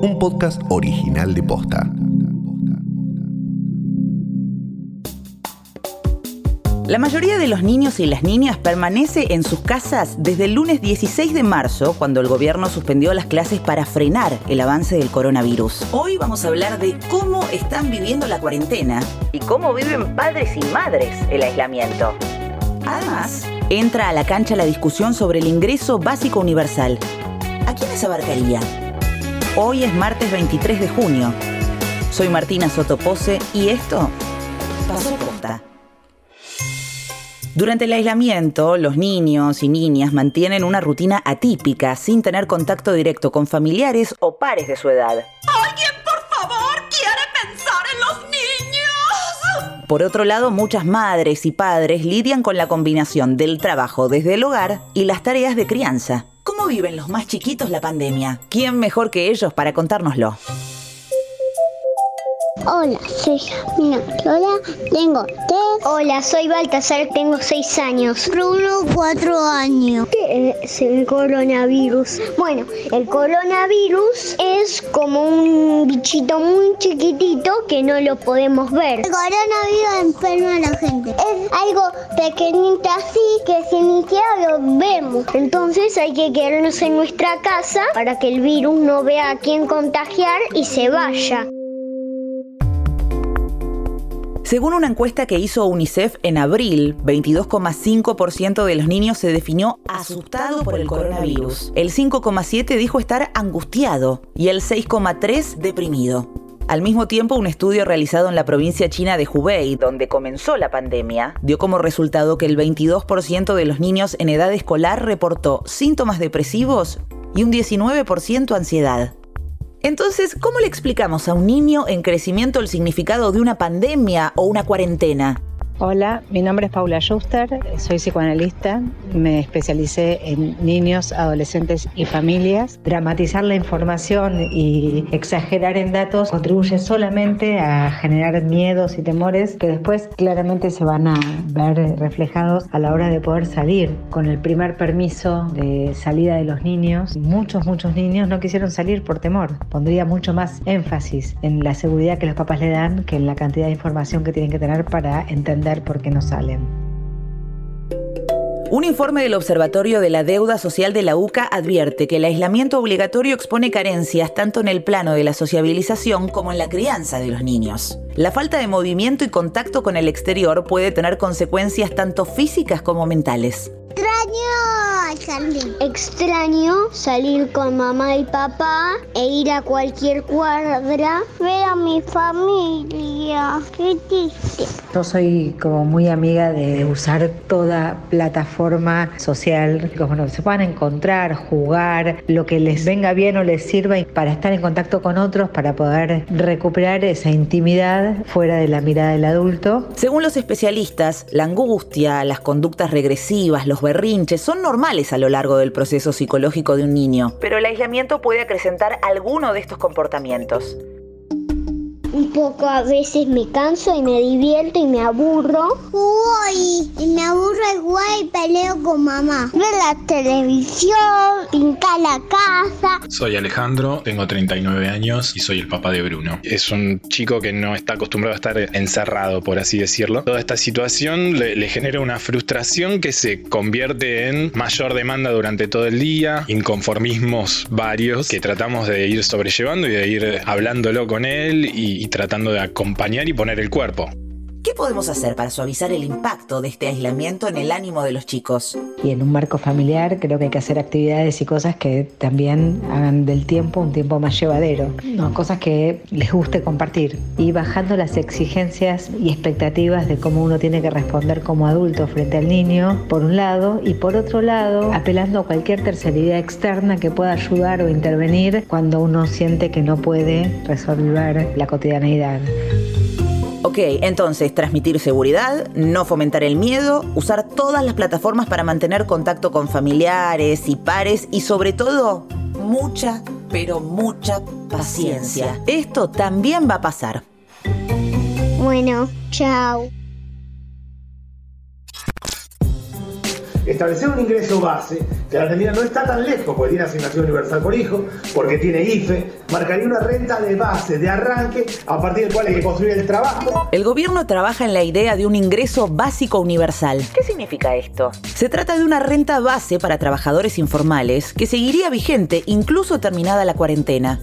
Un podcast original de Posta. La mayoría de los niños y las niñas permanece en sus casas desde el lunes 16 de marzo, cuando el gobierno suspendió las clases para frenar el avance del coronavirus. Hoy vamos a hablar de cómo están viviendo la cuarentena y cómo viven padres y madres el aislamiento. Además, entra a la cancha la discusión sobre el ingreso básico universal. ¿A quiénes abarcaría? Hoy es martes 23 de junio. Soy Martina Sotopose y esto pasó posta. Durante el aislamiento, los niños y niñas mantienen una rutina atípica sin tener contacto directo con familiares o pares de su edad. Por otro lado, muchas madres y padres lidian con la combinación del trabajo desde el hogar y las tareas de crianza. ¿Cómo viven los más chiquitos la pandemia? ¿Quién mejor que ellos para contárnoslo? Hola, soy Lola, tengo tres. Hola, soy Baltasar, tengo seis años. Bruno, cuatro años. ¿Qué es el coronavirus? Bueno, el coronavirus es como un bichito muy chiquitito que no lo podemos ver. El coronavirus enferma a la gente. Es algo pequeñito así que si ni siquiera lo vemos. Entonces hay que quedarnos en nuestra casa para que el virus no vea a quién contagiar y se vaya. Según una encuesta que hizo UNICEF en abril, 22,5% de los niños se definió asustado por el coronavirus. El 5,7% dijo estar angustiado y el 6,3% deprimido. Al mismo tiempo, un estudio realizado en la provincia china de Hubei, donde comenzó la pandemia, dio como resultado que el 22% de los niños en edad escolar reportó síntomas depresivos y un 19% ansiedad. Entonces, ¿cómo le explicamos a un niño en crecimiento el significado de una pandemia o una cuarentena? Hola, mi nombre es Paula Schuster, soy psicoanalista, me especialicé en niños, adolescentes y familias. Dramatizar la información y exagerar en datos contribuye solamente a generar miedos y temores que después claramente se van a ver reflejados a la hora de poder salir. Con el primer permiso de salida de los niños, muchos, muchos niños no quisieron salir por temor. Pondría mucho más énfasis en la seguridad que los papás le dan que en la cantidad de información que tienen que tener para entender por qué no salen. Un informe del Observatorio de la Deuda Social de la UCA advierte que el aislamiento obligatorio expone carencias tanto en el plano de la sociabilización como en la crianza de los niños. La falta de movimiento y contacto con el exterior puede tener consecuencias tanto físicas como mentales. Extraño Extraño salir con mamá y papá e ir a cualquier cuadra, ver a mi familia. Qué triste. Yo soy como muy amiga de usar toda plataforma social, bueno, se puedan encontrar, jugar, lo que les venga bien o les sirva para estar en contacto con otros, para poder recuperar esa intimidad fuera de la mirada del adulto. Según los especialistas, la angustia, las conductas regresivas, los son normales a lo largo del proceso psicológico de un niño, pero el aislamiento puede acrecentar alguno de estos comportamientos. Un poco a veces me canso y me divierto y me aburro. Uy, y me aburro igual y peleo con mamá. Ver la televisión, pintar la casa. Soy Alejandro, tengo 39 años y soy el papá de Bruno. Es un chico que no está acostumbrado a estar encerrado, por así decirlo. Toda esta situación le, le genera una frustración que se convierte en mayor demanda durante todo el día, inconformismos varios que tratamos de ir sobrellevando y de ir hablándolo con él y, y tratando de acompañar y poner el cuerpo. ¿Qué podemos hacer para suavizar el impacto de este aislamiento en el ánimo de los chicos? Y en un marco familiar creo que hay que hacer actividades y cosas que también hagan del tiempo un tiempo más llevadero, ¿no? cosas que les guste compartir y bajando las exigencias y expectativas de cómo uno tiene que responder como adulto frente al niño, por un lado, y por otro lado, apelando a cualquier terceridad externa que pueda ayudar o intervenir cuando uno siente que no puede resolver la cotidianeidad. Ok, entonces transmitir seguridad, no fomentar el miedo, usar todas las plataformas para mantener contacto con familiares y pares y sobre todo mucha, pero mucha paciencia. Esto también va a pasar. Bueno, chao. Establecer un ingreso base, que la Argentina no está tan lejos, porque tiene asignación universal por hijo, porque tiene IFE, marcaría una renta de base, de arranque, a partir del cual hay que construir el trabajo. El gobierno trabaja en la idea de un ingreso básico universal. ¿Qué significa esto? Se trata de una renta base para trabajadores informales que seguiría vigente incluso terminada la cuarentena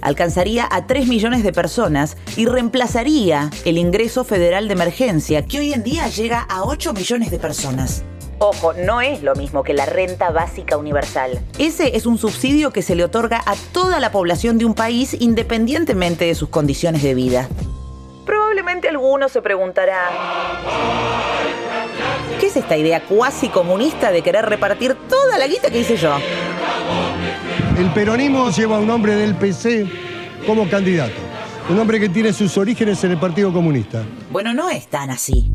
alcanzaría a 3 millones de personas y reemplazaría el ingreso federal de emergencia, que hoy en día llega a 8 millones de personas. Ojo, no es lo mismo que la renta básica universal. Ese es un subsidio que se le otorga a toda la población de un país independientemente de sus condiciones de vida. Probablemente alguno se preguntará, ¿qué es esta idea cuasi comunista de querer repartir toda la guita que hice yo? El peronismo lleva a un hombre del PC como candidato. Un hombre que tiene sus orígenes en el Partido Comunista. Bueno, no es tan así.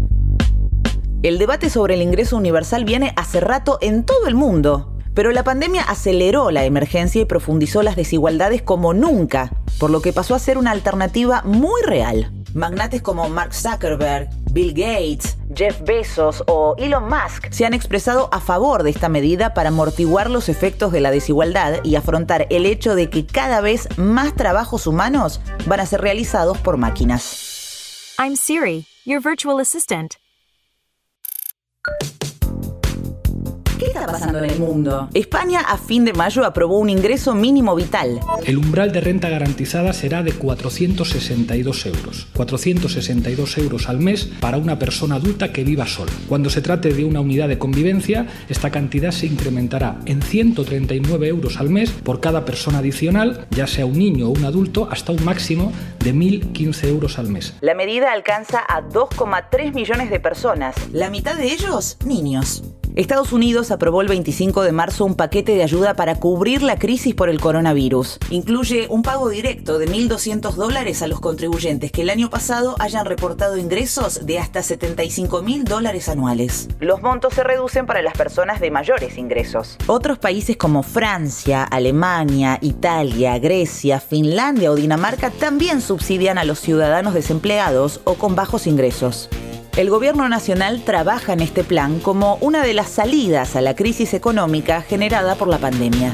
El debate sobre el ingreso universal viene hace rato en todo el mundo, pero la pandemia aceleró la emergencia y profundizó las desigualdades como nunca, por lo que pasó a ser una alternativa muy real. Magnates como Mark Zuckerberg, Bill Gates, Jeff Bezos o Elon Musk se han expresado a favor de esta medida para amortiguar los efectos de la desigualdad y afrontar el hecho de que cada vez más trabajos humanos van a ser realizados por máquinas. I'm Siri, your virtual assistant. ¿Qué está pasando en el mundo? España a fin de mayo aprobó un ingreso mínimo vital. El umbral de renta garantizada será de 462 euros. 462 euros al mes para una persona adulta que viva sola. Cuando se trate de una unidad de convivencia, esta cantidad se incrementará en 139 euros al mes por cada persona adicional, ya sea un niño o un adulto, hasta un máximo de 1.015 euros al mes. La medida alcanza a 2,3 millones de personas, la mitad de ellos niños. Estados Unidos aprobó el 25 de marzo un paquete de ayuda para cubrir la crisis por el coronavirus. Incluye un pago directo de 1.200 dólares a los contribuyentes que el año pasado hayan reportado ingresos de hasta 75.000 dólares anuales. Los montos se reducen para las personas de mayores ingresos. Otros países como Francia, Alemania, Italia, Grecia, Finlandia o Dinamarca también subsidian a los ciudadanos desempleados o con bajos ingresos. El gobierno nacional trabaja en este plan como una de las salidas a la crisis económica generada por la pandemia.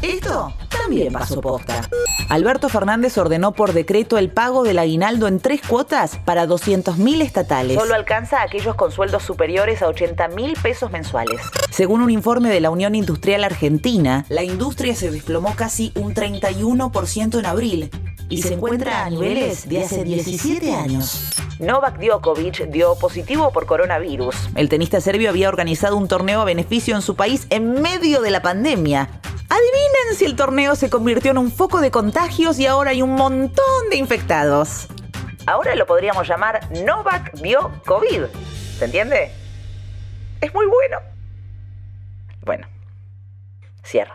Esto también pasó posta. Alberto Fernández ordenó por decreto el pago del aguinaldo en tres cuotas para 200.000 estatales. Solo alcanza a aquellos con sueldos superiores a 80.000 pesos mensuales. Según un informe de la Unión Industrial Argentina, la industria se desplomó casi un 31% en abril y se encuentra a niveles de hace 17 años. Novak Djokovic dio positivo por coronavirus. El tenista serbio había organizado un torneo a beneficio en su país en medio de la pandemia. Adivinen si el torneo se convirtió en un foco de contagios y ahora hay un montón de infectados. Ahora lo podríamos llamar Novak dio COVID. ¿Se entiende? Es muy bueno. Bueno, cierro.